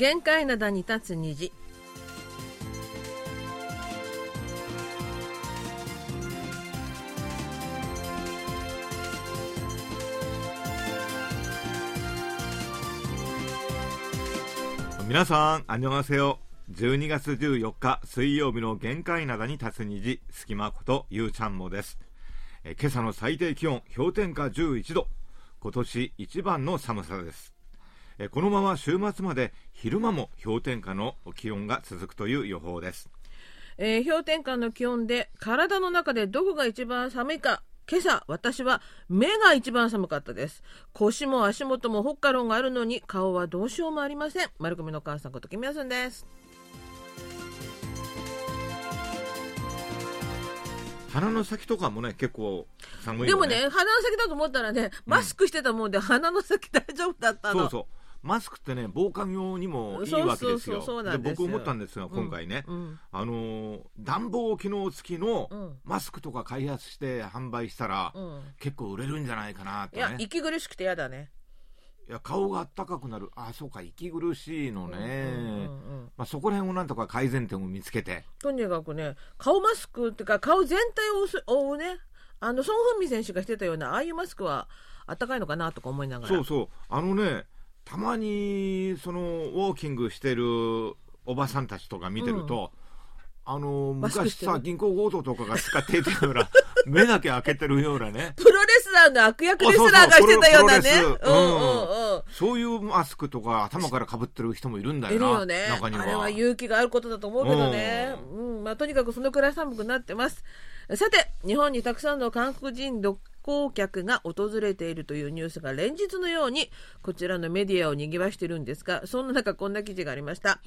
限界灘に立つ虹皆さん、あにょがせよ。12月14日水曜日の限界灘に立つ虹、隙間ことゆうちゃんもです。え今朝の最低気温、氷点下11度。今年一番の寒さです。えこのまま週末まで昼間も氷点下の気温が続くという予報です。えー氷点下の気温で体の中でどこが一番寒いか今朝私は目が一番寒かったです腰も足元もほっかろんがあるのに顔はどうしようもありません丸組の母さんこと君やすんです鼻の先とかもね、結構寒いよね。でもね鼻の先だと思ったらねマスクしてたもんで、鼻の先大丈夫だったのそうそう。マスクってね、防寒用にもいいわけですよ。そうそうそうそうなんで僕思ったんですが、今回ね、うんあのー暖房機能付きのうんマスクとか開発して販売したら、うん結構売れるんじゃないかなとね。いや息苦しくて嫌だねいや顔があったかくなる。あ、そうか、息苦しいのね。うんうんうんまあ、そこら辺をなんとか改善点を見つけて。とにかくね顔マスクっていうか顔全体を覆うねあのソン・フンミ選手がしてたようなああいうマスクはあったかいのかなとか思いながらそうそう。あのね、たまに、その、ウォーキングしてるおばさんたちとか見てると、あの、マスクしてる。昔さ、銀行強盗とかが使っていたような、目だけ開けてるようなね。プロレスラーの悪役レスラーがしてたようなね。あそういうマスクとか頭からかぶってる人もいるんだいよな。るよね。中には。あれは勇気があることだと思うけどね、うん。まあ、とにかくそのくらい寒くなってますさて日本にたくさんの韓国人独行客が訪れているというニュースが連日のようにこちらのメディアを賑わしているんですがそんな中こんな記事がありました。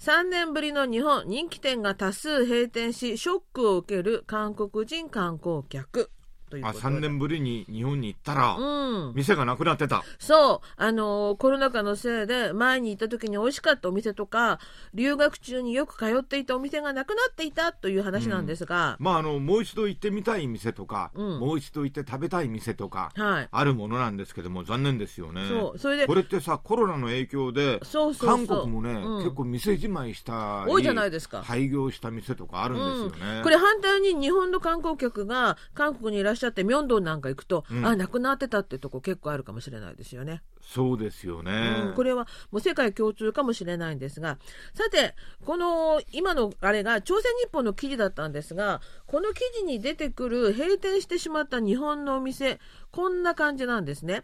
3年ぶりの日本人気店が多数閉店しショックを受ける韓国人観光客。というあ、ことで。3年ぶりに日本に行ったら、うん。店がなくなってた。そう、あのーコロナ禍のせいで前に行った時に美味しかったお店とか留学中によく通っていたお店がなくなっていたという話なんですが、まあ、あの、もう一度行ってみたい店とか、うん。もう一度行って食べたい店とか、はい。あるものなんですけども、残念ですよね。そう。それでこれってさ、コロナの影響で、そうそうそう。韓国もね、うん。結構店じまいしたり多いじゃないですか。廃業した店とかあるんですよね。これ反対に日本の観光客が韓国にいらっしゃってミョンドンなんか行くと、うんあなくなってたってとこ結構あるかもしれないですよね。そうですよね。うん、これはもう世界共通かもしれないんですがさてこの今のあれが朝鮮日報の記事だったんですがこの記事に出てくる閉店してしまった日本のお店こんな感じなんですね。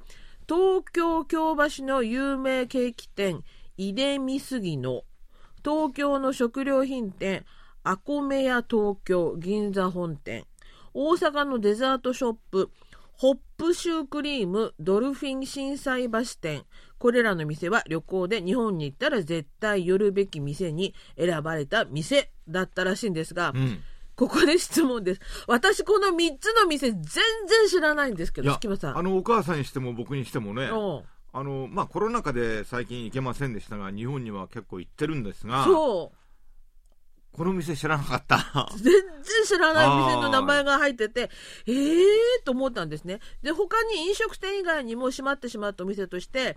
東京京橋の有名ケーキ店出見杉の東京の食料品店アコメ屋東京銀座本店大阪のデザートショップホップシュークリームドルフィン心斎橋店。これらの店は旅行で日本に行ったら絶対寄るべき店に選ばれた店だったらしいんですが、うん。ここで質問です。私この3つの店全然知らないんですけど月間さん。あの、お母さんにしても僕にしてもね、あの、まあ、コロナ禍で最近行けませんでしたが、日本には結構行ってるんですが、そうこの店知らなかった。全然知らない店の名前が入っててえーと思ったんですね。で他に飲食店以外にも閉まってしまったお店として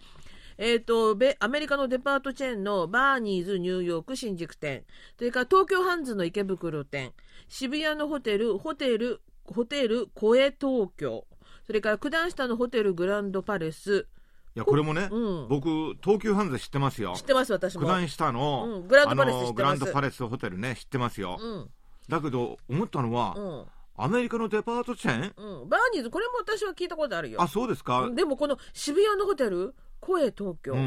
えー、とべアメリカのデパートチェーンのバーニーズニューヨーク新宿店。それから東京ハンズの池袋店。渋谷のホテルホテルホテルコエ東京。それから九段下のホテルグランドパレス。いや、これもね、うん。僕、東急ハンズ知ってますよ。知。ってます私も、九段下の、うん。グランドパレス知ってます。あのグランドパレスホテルね、知ってますよ。うん。だけど、思ったのは、うん。アメリカのデパートチェーン？うん、バーニーズこれも私は聞いたことあるよ。あ、そうですか。でもこの渋谷のホテル？声東京、うんう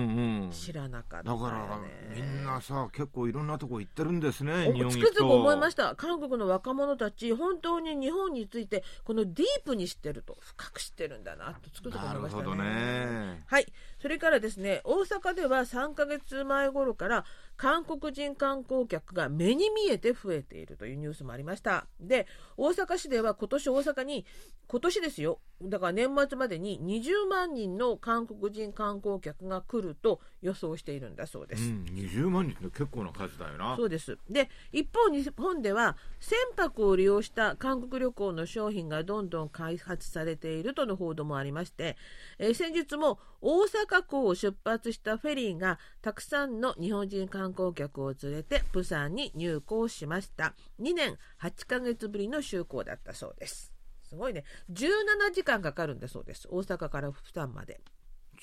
ん。知らなかったねから、みんなさ、結構いろんなとこ行ってるんですね。つくづく思いました韓国の若者たち本当に日本についてこのディープに知ってると深く知ってるんだなとつくづく思ないるましたねほどね。はいそれからですね大阪では3ヶ月前頃から韓国人観光客が目に見えて増えているというニュースもありました。で大阪市では今年大阪に今年ですよだから年末までに20万人の韓国人観光客が来ると予想しているんだそうです。うん、20万人って結構な数だよな。そうです。で一方日本では船舶を利用した韓国旅行の商品がどんどん開発されているとの報道もありまして、えー先日も大阪港を出発したフェリーがたくさんの日本人観光客を連れてプサンに入港しました。2年8ヶ月ぶりの就航だったそうです。すごいね。17時間かかるんだそうです。大阪からプサンまで。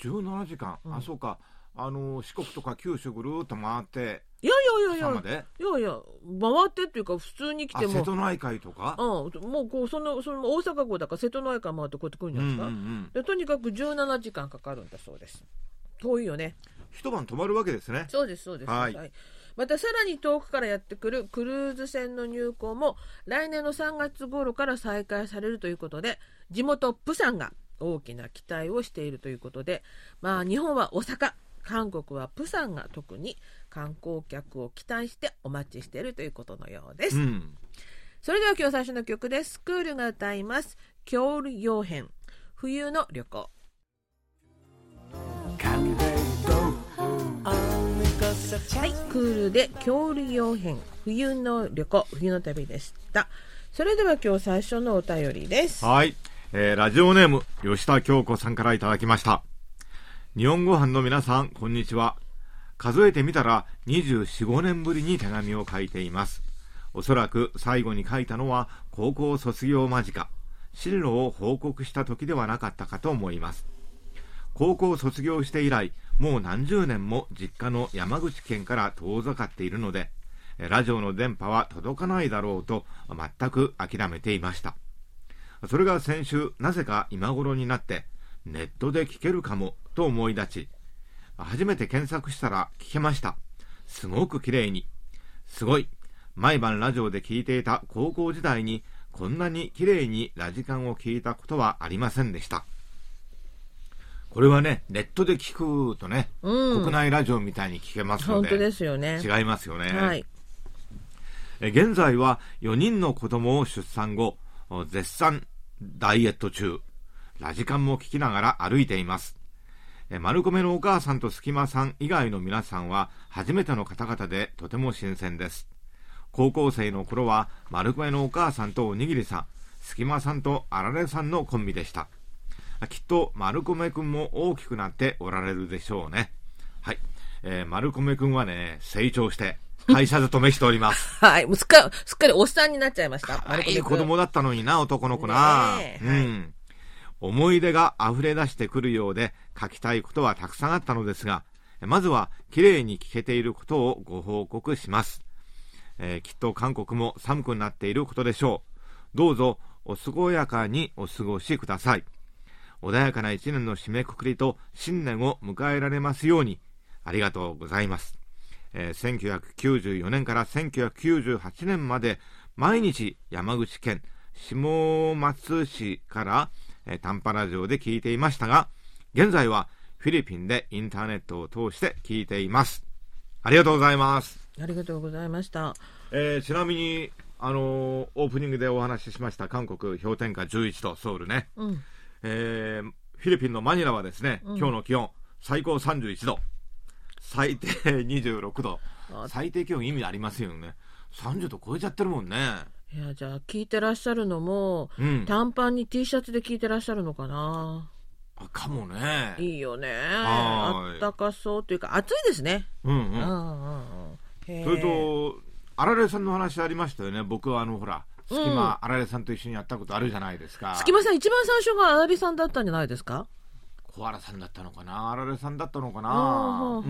17時間、うん。あそうかあの四国とか九州ぐるーっと回っていやいやいやいや。いやいや回ってっていうか普通に来あても。瀬戸内海とか、うん、もうこうそのその大阪港だから瀬戸内海回ってこうやって来るんじゃないですか、うんうんうん。でとにかく17時間かかるんだそうです。遠いよね。一晩泊まるわけですね。そうですそうです。はい。またさらに遠くからやってくるクルーズ船の入港も来年の3月頃から再開されるということで地元プサンが大きな期待をしているということでまあ日本は大阪韓国はプサンが特に観光客を期待してお待ちしているということのようです、うんそれでは今日最初の曲です。スクールが歌います。郷用編。冬の旅行。はい、クールで郷用編。冬の旅行、冬の旅でした。それでは今日最初のお便りです。はい、えーラジオネーム吉田京子さんからいただきました日本ご飯の皆さんこんにちは。数えてみたら24、5年ぶりに手紙を書いています。おそらく最後に書いたのは高校卒業間近。進路を報告した時ではなかったかと思います。高校卒業して以来もう何十年も実家の山口県から遠ざかっているのでラジオの電波は届かないだろうと全く諦めていました。それが先週なぜか今頃になってネットで聞けるかもと思い立ち初めて検索したら聞けました。すごく綺麗に。すごい。毎晩ラジオで聞いていた高校時代にこんなに綺麗にラジカンを聞いたことはありませんでした。これはねネットで聞くとね、うん。国内ラジオみたいに聞けますので本当ですよね。違いますよね、はい。え現在は4人の子供を出産後お絶賛ダイエット中。ラジカンも聞きながら歩いていますえ丸米のお母さんと隙間さん以外の皆さんは初めての方々でとても新鮮です高校生の頃は丸米のお母さんとおにぎりさん隙間さんとあられさんのコンビでしたあきっと丸米くんも大きくなっておられるでしょうねはい、えー丸米くんはね成長して会社勤めしております はい。もうすっかり、すっかりおっさんになっちゃいました。可愛い丸子子供だったのにな、男の子な。ねえうん。思い出が溢れ出してくるようで書きたいことはたくさんあったのですが、まずは綺麗に聞けていることをご報告します。えーきっと韓国も寒くなっていることでしょう。どうぞお健やかにお過ごしください。穏やかな一年の締めくくりと新年を迎えられますように、ありがとうございます。えー1994年から1998年まで毎日山口県下松市から、えー短波ラジオで聞いていましたが現在はフィリピンでインターネットを通して聞いています。ありがとうございます、ありがとうございました。えーちなみにあのーオープニングでお話ししました韓国氷点下11度ソウルね、うん。えーフィリピンのマニラはですね、うん。今日の気温最高31度。最低26度。あ最低気温意味ありますよね。30度超えちゃってるもんねいや、じゃあ、聞いてらっしゃるのも、うん。短パンに T シャツで聞いてらっしゃるのかな？あかもね。いいよね。あったかそうというか、暑いですね。うんうん。うんうんそれとあられさんの話ありましたよね。僕はあのほら隙間、あられさんと一緒にやったことあるじゃないですか。隙間さん、一番最初があらりさんだったんじゃないですか？小原さんだったのかな？あられさんだったのかな？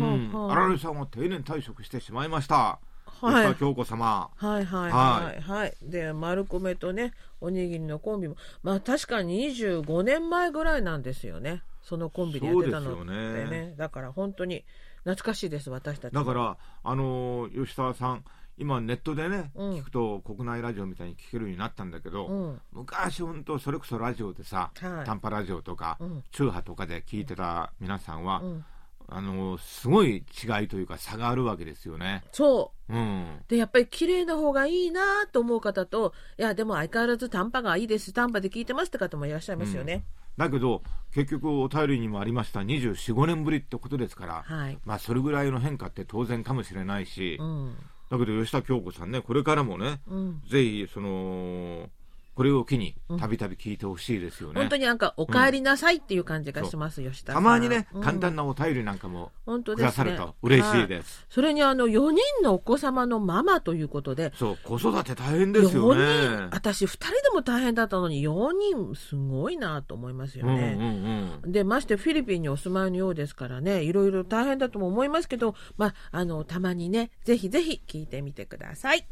あられさんは定年退職してしまいましたはい京子様はいはいはいはい。で、丸米とね、おにぎりのコンビも、まあ確かに25年前ぐらいなんですよね。そのコンビでやってたのってそうですよね。だから本当に懐かしいです、私たち。だから、あのー吉田さん、今、ネットでね、うん聞くと国内ラジオみたいに聞けるようになったんだけど、うん。昔、本当、それこそラジオでさ、はい短波ラジオとか、うん中波とかで聞いてた皆さんは、うん。あのーすごい違いというか、差があるわけですよね。そう。うん、で、やっぱり綺麗な方がいいなと思う方と、いや、でも相変わらず短波がいいです、短波で聞いてますって方もいらっしゃいますよね。だけど結局お便りにもありました。24、5年ぶりってことですから、はい、まあそれぐらいの変化って当然かもしれないし、うん、だけど吉田京子さんねこれからもね、うん、ぜひそのこれを機にたびたび聞いてほしいですよね、本当になんかお帰りなさいっていう感じがします、吉田たまにね、簡単なお便りなんかもくださると嬉しいです、それにあの4人のお子様のママということでそう子育て大変ですよね。私2人でも大変だったのに4人すごいなと思いますよね、うんうんうん、でましてフィリピンにお住まいのようですからねいろいろ大変だとも思いますけどまああのたまにねぜひぜひ聞いてみてください。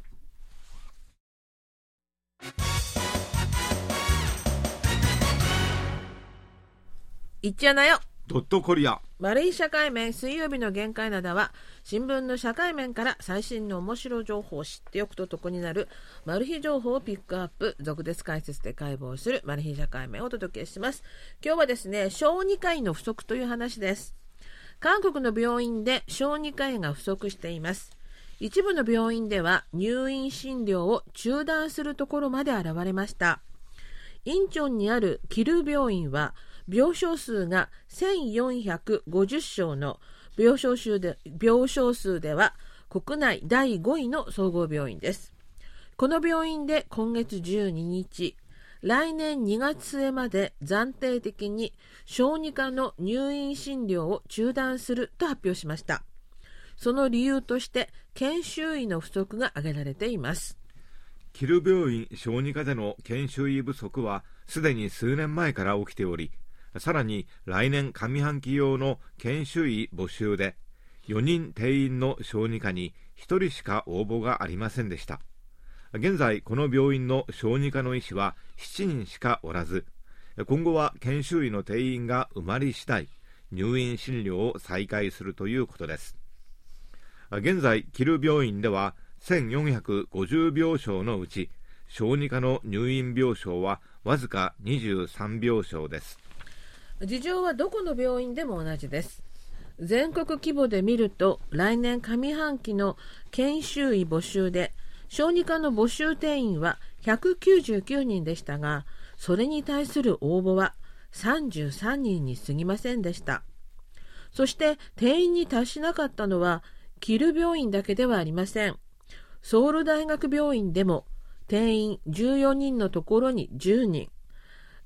いっちゃなよドットコリア。丸い社会面水曜日の限界などは新聞の社会面から最新の面白情報を知っておくと得になるマル秘情報をピックアップ続々解説で解剖するマル秘社会面をお届けします。今日はですね小児科医の不足という話です。韓国の病院で小児科医が不足しています。一部の病院では入院診療を中断するところまで現れました。インチョンにあるキル病院は病床数が1450床の病床数で病床数では国内第5位の総合病院です。この病院で今月12日、来年2月末まで暫定的に小児科の入院診療を中断すると発表しました。その理由として研修医の不足が挙げられています。キル病院小児科での研修医不足はすでに数年前から起きており、さらに来年上半期用の研修医募集で4人定員の小児科に1人しか応募がありませんでした。現在この病院の小児科の医師は7人しかおらず今後は研修医の定員が埋まり次第入院診療を再開するということです。現在キル病院では1450病床のうち小児科の入院病床はわずか23病床です。事情はどこの病院でも同じです。全国規模で見ると来年上半期の研修医募集で小児科の募集定員は199人でしたがそれに対する応募は33人に過ぎませんでした。そして定員に達しなかったのはキル病院だけではありません。ソウル大学病院でも定員14人のところに10人。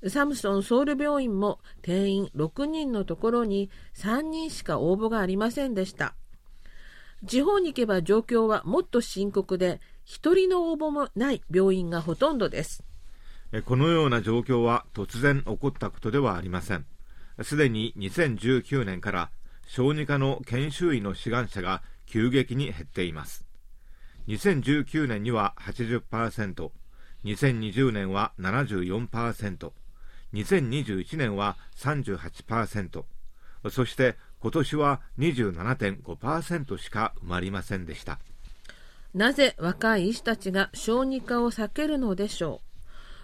サムソンソウル病院も定員6人のところに3人しか応募がありませんでした。地方に行けば状況はもっと深刻で、1人の応募もない病院がほとんどです。このような状況は突然起こったことではありません。すでに2019年から小児科の研修医の志願者が急激に減っています。2019年には80%、2020年は74%、2021年は38%、そして今年は27.5%しか埋まりませんでした。なぜ若い医師たちが小児科を避けるのでしょ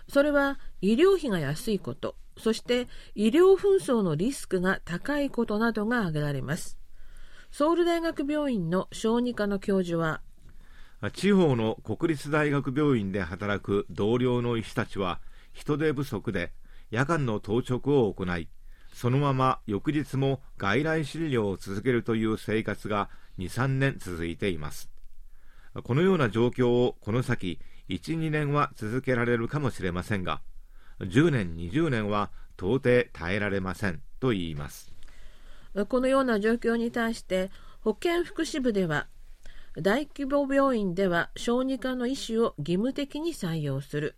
う？それは医療費が安いこと、そして医療紛争のリスクが高いことなどが挙げられます。ソウル大学病院の小児科の教授は、地方の国立大学病院で働く同僚の医師たちは人手不足で夜間の当直を行いそのまま翌日も外来診療を続けるという生活が23年続いています。このような状況をこの先12年は続けられるかもしれませんが10年20年は到底耐えられませんと言います。このような状況に対して保健福祉部では大規模病院では小児科の医師を義務的に採用する。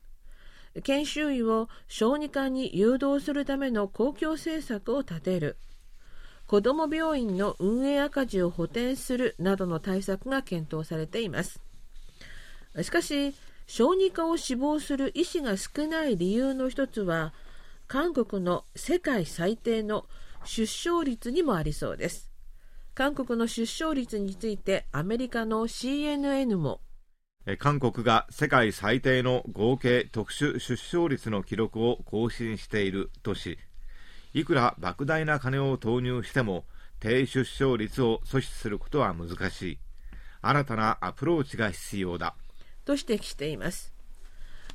研修医を小児科に誘導するための公共政策を立てる。子ども病院の運営赤字を補填するなどの対策が検討されています。しかし小児科を志望する医師が少ない理由の一つは韓国の世界最低の出生率にもありそうです。韓国の出生率についてアメリカの CNN も韓国が世界最低の合計特殊出生率の記録を更新しているとしいくら莫大な金を投入しても低出生率を阻止することは難しい。新たなアプローチが必要だ。と指摘しています。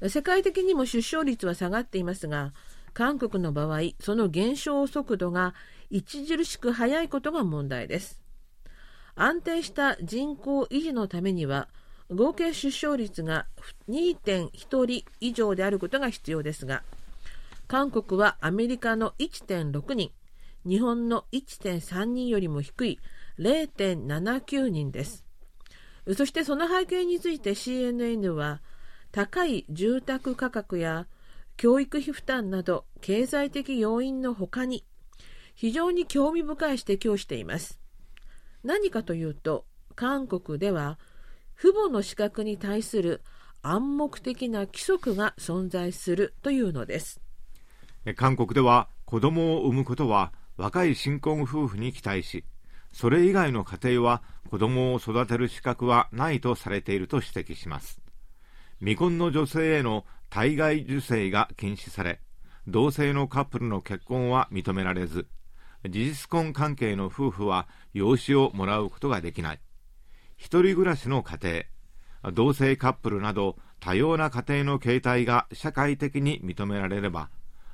世界的にも出生率は下がっていますが韓国の場合その減少速度が著しく速いことが問題です。安定した人口維持のためには合計出生率が2.1人以上であることが必要ですが韓国はアメリカの1.6人日本の1.3人よりも低い0.79人です。そしてその背景について CNN は高い住宅価格や教育費負担など経済的要因のほかに非常に興味深い指摘をしています。何かというと韓国では父母の資格に対する暗黙的な規則が存在するというのです。韓国では子供を産むことは若い新婚夫婦に期待しそれ以外の家庭は子供を育てる資格はないとされていると指摘します。未婚の女性への体外受精が禁止され同性のカップルの結婚は認められず事実婚関係の夫婦は養子をもらうことができない。一人暮らしの家庭同性カップルなど多様な家庭の形態が社会的に認められれば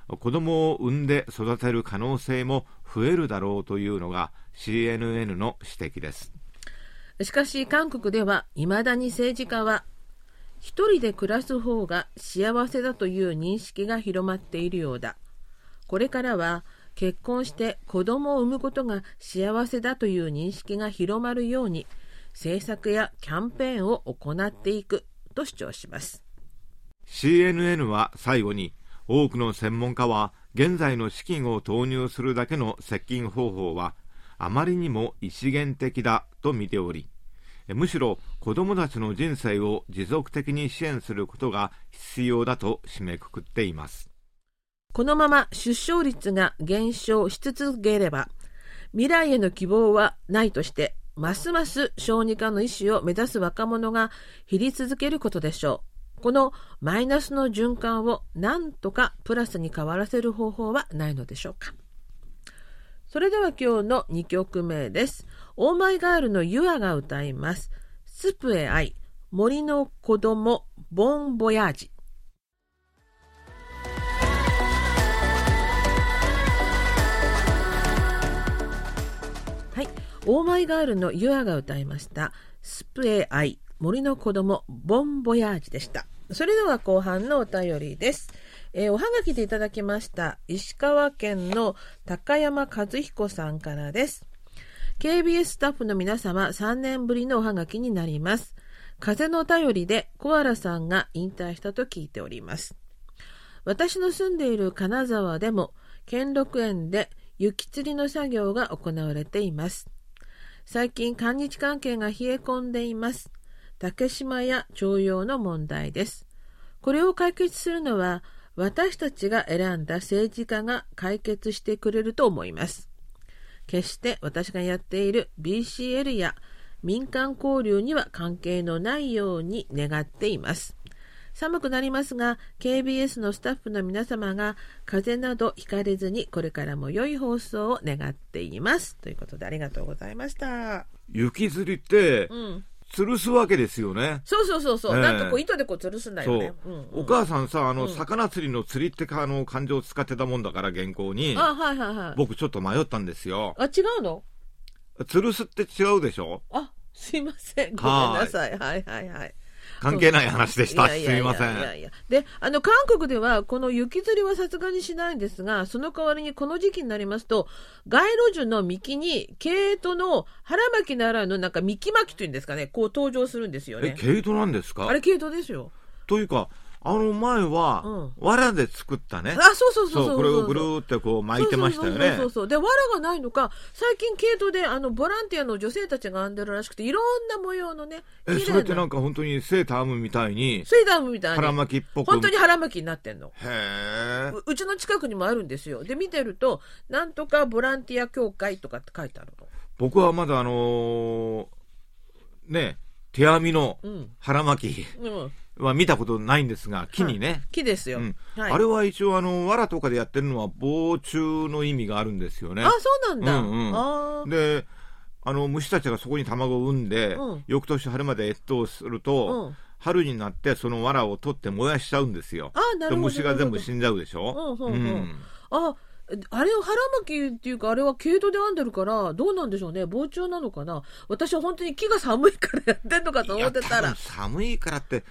子供を産んで育てる可能性も増えるだろうというのが CNN の指摘です。しかし韓国ではいまだに政治家は一人で暮らす方が幸せだという認識が広まっているようだ。これからは結婚して子供を産むことが幸せだという認識が広まるように政策やキャンペーンを行っていくと主張します。CNN は最後に多くの専門家は現在の資金を投入するだけの接近方法はあまりにも異次元的だと見ておりむしろ子どもたちの人生を持続的に支援することが必要だと締めくくっています。このまま出生率が減少し続ければ未来への希望はないとしてますます小児科の医師を目指す若者が減り続けることでしょうこのマイナスの循環を何とかプラスに変わらせる方法はないのでしょうかそれでは今日の2曲目です。オーマイガールのユアが歌います。スプエアイ、森の子供、ボンボヤージ。オーマイガールのユアが歌いました。スプエアイ、森の子供、ボンボヤージでした。それでは後半のお便りです。えー、おはがきでいただきました石川県の高山和彦さんからです KBS スタッフの皆様3年ぶりのおはがきになります風の便りでコアラさんが引退したと聞いております私の住んでいる金沢でも兼六園で雪吊りの作業が行われています最近韓日関係が冷え込んでいます竹島や徴用の問題ですこれを解決するのは私たちが選んだ政治家が解決してくれると思います。決して私がやっている BCL や民間交流には関係のないように願っています。寒くなりますが、KBS のスタッフの皆様が風邪などひかれずに、これからも良い放送を願っています。ということでありがとうございました。雪吊りって、うん、吊るすわけですよね。そうそうそうそう、えー、なんかこう糸でこう吊るすんだよね。うんうん、お母さんさ、あの、うん、魚釣りの釣りってあの感情を使ってたもんだから原稿に。あ、はいはいはい。僕ちょっと迷ったんですよ。あ、違うの？吊るすって違うでしょ？あ、すいません。ごめんなさい。はいはいはい。関係ない話でした。すみません。で、あの、韓国では、この雪吊りはさすがにしないんですが、その代わりにこの時期になりますと、街路樹の幹に、毛糸の腹巻きならぬ、なんか幹巻きというんですかね、こう登場するんですよね。え、毛糸なんですか？あれ毛糸ですよ。というか、あの前は、藁で作ったね。あ、そうそうそうそう。これをぐるーってこう巻いてましたよね。そうそうそうで、藁がないのか、最近毛糸で、あの、ボランティアの女性たちが編んでるらしくて、いろんな模様のね。え、それってなんか本当にセーター編むみたいに。セーター編むみたいに。腹巻きっぽく。本当に腹巻きになってんの。へううちの近くにもあるんですよ。で、見てると、なんとかボランティア協会とかって書いてあるの。僕はまだあのー、ね、手編みの腹巻き。うん、うんは見たことないんですが、木にね。はい、木ですよ、うんはい、あれは一応、あの、藁とかでやってるのは防虫の意味があるんですよね。あ、そうなんだ。うんうん、で、あの、虫たちがそこに卵を産んで、うん、翌年春まで越冬すると、春になってその藁を取って燃やしちゃうんですよ。あなるほど虫が全部死んじゃうでしょ？うんうんうんああれを腹巻きっていうか、あれは毛糸で編んでるから、どうなんでしょうね？防虫なのかな？私は本当に木が寒いからやってんのかと思ってたら。寒いからって、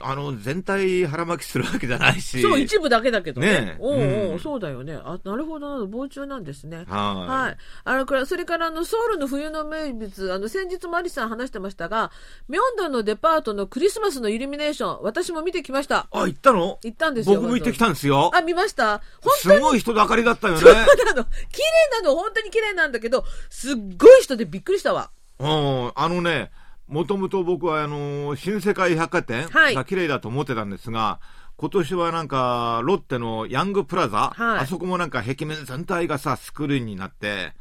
あの、全体腹巻きするわけじゃないし。そう、一部だけだけどね。ねえおうおう、うんそうだよね。あ、なるほどな、防虫なんですね。ははい。あの、これ、それから、あの、ソウルの冬の名物、あの、先日マリさん話してましたが、ミョンドンのデパートのクリスマスのイルミネーション、私も見てきました。い。あ、行ったの？行ったんですよ。僕も行ってきたんですよ。あ、見ました？本すごい人だかりだったよね。当なの。綺麗なの、本当に綺麗なんだけど、すっごい人でびっくりしたわ。うん、あのね、もともと僕はあの、新世界百貨店はいが綺麗だと思ってたんですが、今年はなんか、ロッテのヤングプラザ、はいあそこもなんか壁面全体がさ、スクリーンになって、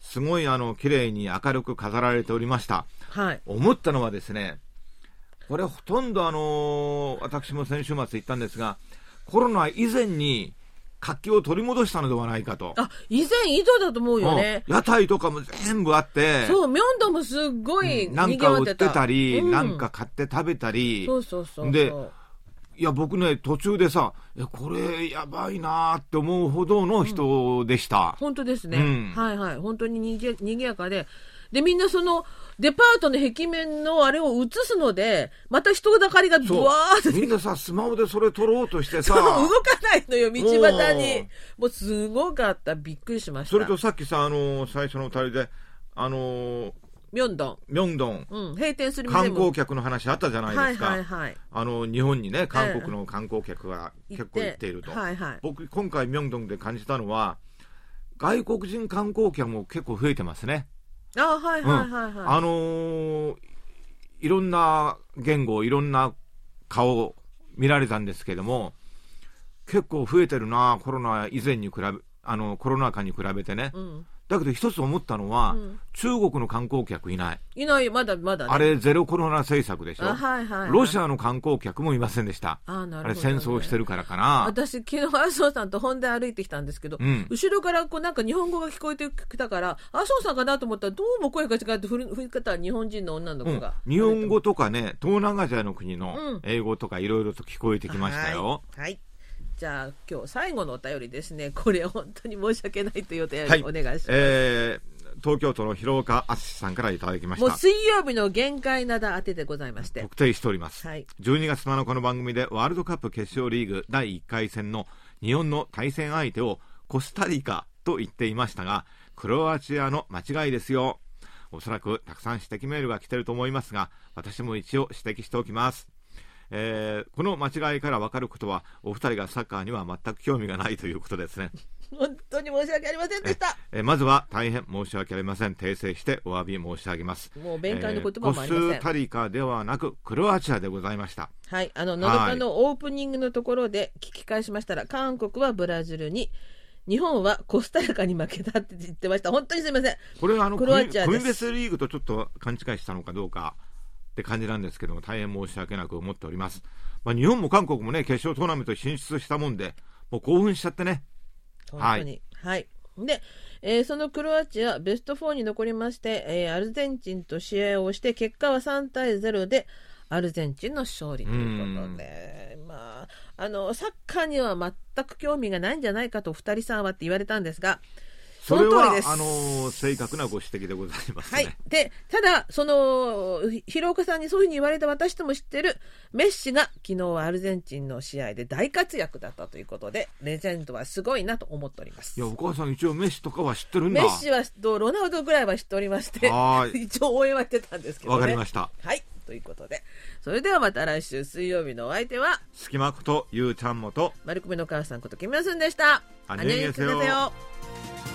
すごいあの、綺麗に明るく飾られておりました。はい。思ったのはですね、これほとんどあの、私も先週末行ったんですが、コロナ以前に活気を取り戻したのではないかと。あ、以前以上だと思うよね。うん屋台とかも全部あって、そう、ミョンドンもすっごいなん賑わっか売っててたり、うんなんか買って食べたり、そうそうそう。でいや、僕ね、途中でさ、これやばいなーって思うほどの人でした。本当ですね。うんはいはい。本当ににぎにぎやかで。で、みんなその、デパートの壁面のあれを映すので、また人だかりがブワーって。みんなさ、スマホでそれ撮ろうとしてさ動かないのよ、道端うにん。もうすごかった。びっくりしました。それとさっきさ、あのー最初の二人で、あのーミョンドン。ミョンドン、うん、閉店する観光客の話あったじゃないですか。はいはいはい。あの、日本にね、韓国の観光客が行結構行っていると。はいはい。僕、今回ミョンドンで感じたのは、外国人観光客も結構増えてますね。あ、はいはいはいはい。あのーいろんな言語、いろんな顔見られたんですけども、結構増えてるな、コロナ以前に比べ、あの、コロナ禍に比べてね。うん。だけど一つ思ったのは、うん中国の観光客いない。いない、まだまだね。あれ、ゼロコロナ政策でしょ？あ、はいはいはい。ロシアの観光客もいませんでした。あ、なあれ。戦争してるからかな。私、昨日、麻生さんと本で歩いてきたんですけど、うん後ろからこうなんか日本語が聞こえてきたから、麻生さんかなと思ったら、どうも声が違って振り、振り方は日本人の女のうん子が。日本語とかね、東南アジアの国のうん英語とかいろいろと聞こえてきましたよ。はい。はいじゃあ、今日最後のお便りですね。これ、本当に申し訳ないというお便り、はいお願いします。えー東京都の広岡敦さんからいただきました。もう水曜日の限界なだ当てでございまして。特定しております。はい。12月7日の番組でワールドカップ決勝リーグ第1回戦の日本の対戦相手をコスタリカと言っていましたが、クロアチアの間違いですよ。おそらくたくさん指摘メールが来てると思いますが、私も一応指摘しておきます。えーこの間違いから分かることは、お二人がサッカーには全く興味がないということですね。本当に申し訳ありませんでした。えーまずは大変申し訳ありません。訂正してお詫び申し上げます。もう弁解の言葉もありません。えーコスタリカではなく、クロアチアでございました。はい、あの、のどかのオープニングのところで聞き返しましたら、韓国はブラジルに、日本はコスタリカに負けたって言ってました。本当にすみません。これあのクロアチアですコミベスリーグとちょっと勘違いしたのかどうかって感じなんですけども大変申し訳なく思っております、まあ、日本も韓国もね決勝トーナメント進出したもんでもう興奮しちゃってね。本当に。はい。で、えーそのクロアチア、ベスト4に残りまして、えーアルゼンチンと試合をして、結果は3対0で、アルゼンチンの勝利ということで、まあ、あの、サッカーには全く興味がないんじゃないかと、二人さんはって言われたんですが、そそれはの通りです。あの正確なご指摘でございますね、はい。で、ただ、その、ひ広岡さんにそういうふうに言われた私とも知ってるメッシが昨日はアルゼンチンの試合で大活躍だったということで、レジェンドはすごいなと思っておりますいや。お母さん一応メッシとかは知ってるんだメッシはとロナウドぐらいは知っておりましては、ーい一応応援はしてたんですけどね。わかりましたはい。ということで、それではまた来週水曜日のお相手は、隙間ことゆうちゃんもと丸首の母さんことキムヤスンでした。안녕히계세요 안녕히계세요